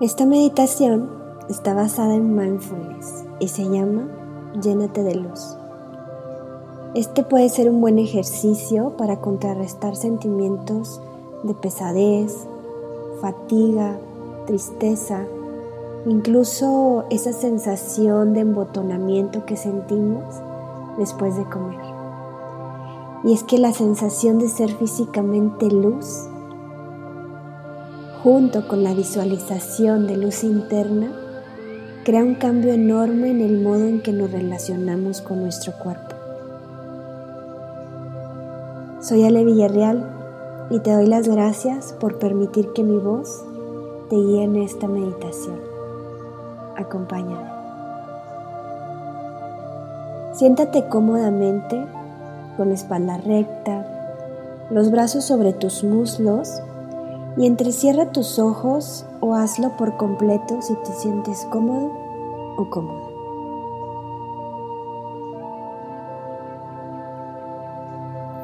Esta meditación está basada en mindfulness y se llama Llénate de luz. Este puede ser un buen ejercicio para contrarrestar sentimientos de pesadez, fatiga, tristeza, incluso esa sensación de embotonamiento que sentimos después de comer. Y es que la sensación de ser físicamente luz, junto con la visualización de luz interna, crea un cambio enorme en el modo en que nos relacionamos con nuestro cuerpo. Soy Ale Villarreal y te doy las gracias por permitir que mi voz te guíe en esta meditación. Acompáñame. Siéntate cómodamente con la espalda recta, los brazos sobre tus muslos y entrecierra tus ojos o hazlo por completo si te sientes cómodo o cómoda.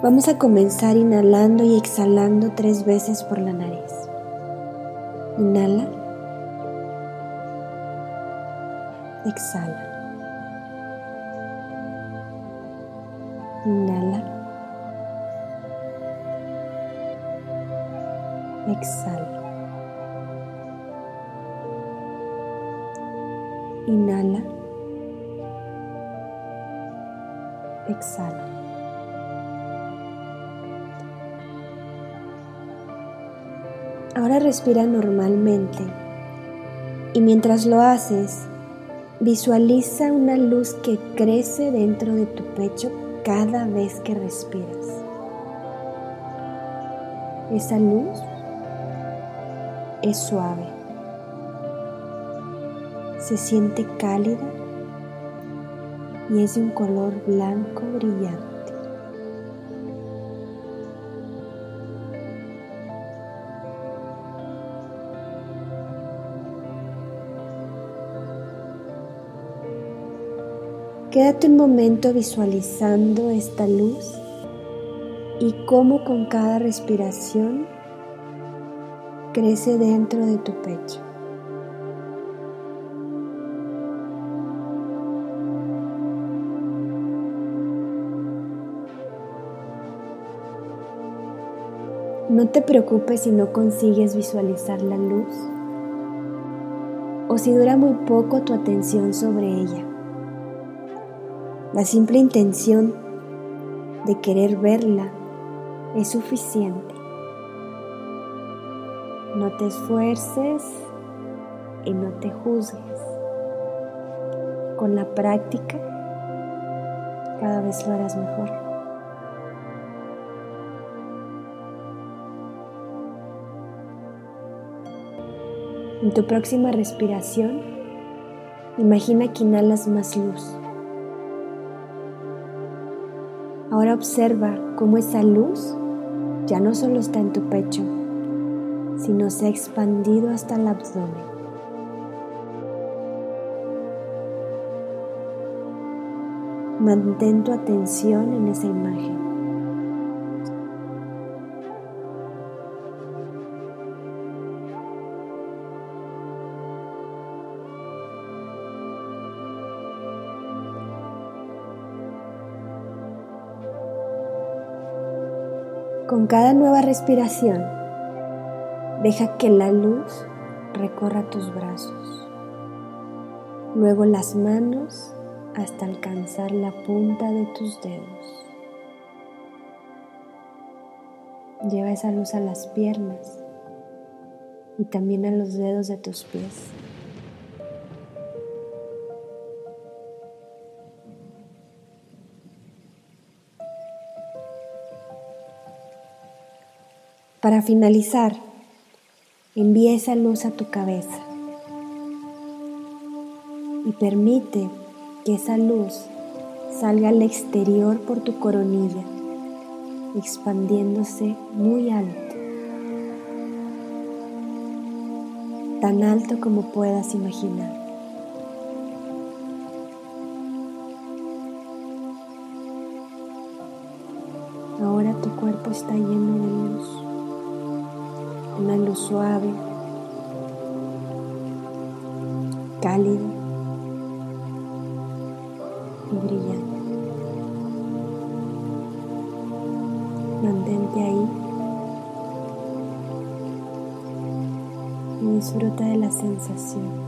Vamos a comenzar inhalando y exhalando tres veces por la nariz. Inhala. Exhala. Inhala. Exhala. Inhala. Exhala. Ahora respira normalmente y mientras lo haces, visualiza una luz que crece dentro de tu pecho cada vez que respiras. Esa luz es suave, se siente cálida y es de un color blanco brillante. Quédate un momento visualizando esta luz y cómo con cada respiración crece dentro de tu pecho. No te preocupes si no consigues visualizar la luz o si dura muy poco tu atención sobre ella. La simple intención de querer verla es suficiente. No te esfuerces y no te juzgues. Con la práctica cada vez lo harás mejor. En tu próxima respiración, imagina que inhalas más luz. Ahora observa cómo esa luz ya no solo está en tu pecho, sino se ha expandido hasta el abdomen. Mantén tu atención en esa imagen. Con cada nueva respiración, deja que la luz recorra tus brazos, luego las manos hasta alcanzar la punta de tus dedos. Lleva esa luz a las piernas y también a los dedos de tus pies. Para finalizar, envía esa luz a tu cabeza y permite que esa luz salga al exterior por tu coronilla, expandiéndose muy alto, tan alto como puedas imaginar. Ahora tu cuerpo está lleno de luz una luz suave, cálido y brillante. Mantente ahí y disfruta de la sensación.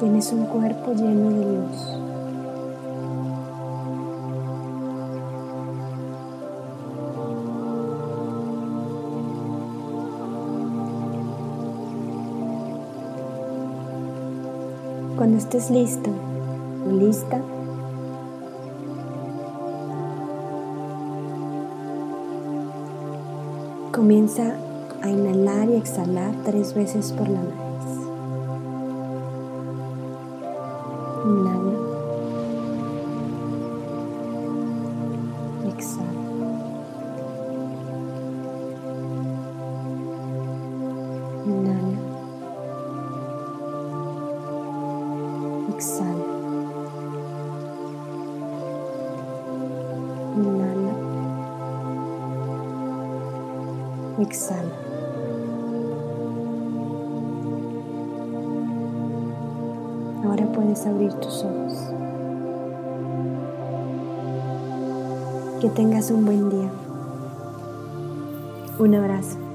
Tienes un cuerpo lleno de luz. Cuando estés listo lista, comienza a inhalar y exhalar tres veces por la nariz. Inhala. Exhala. Ahora puedes abrir tus ojos. Que tengas un buen día. Un abrazo.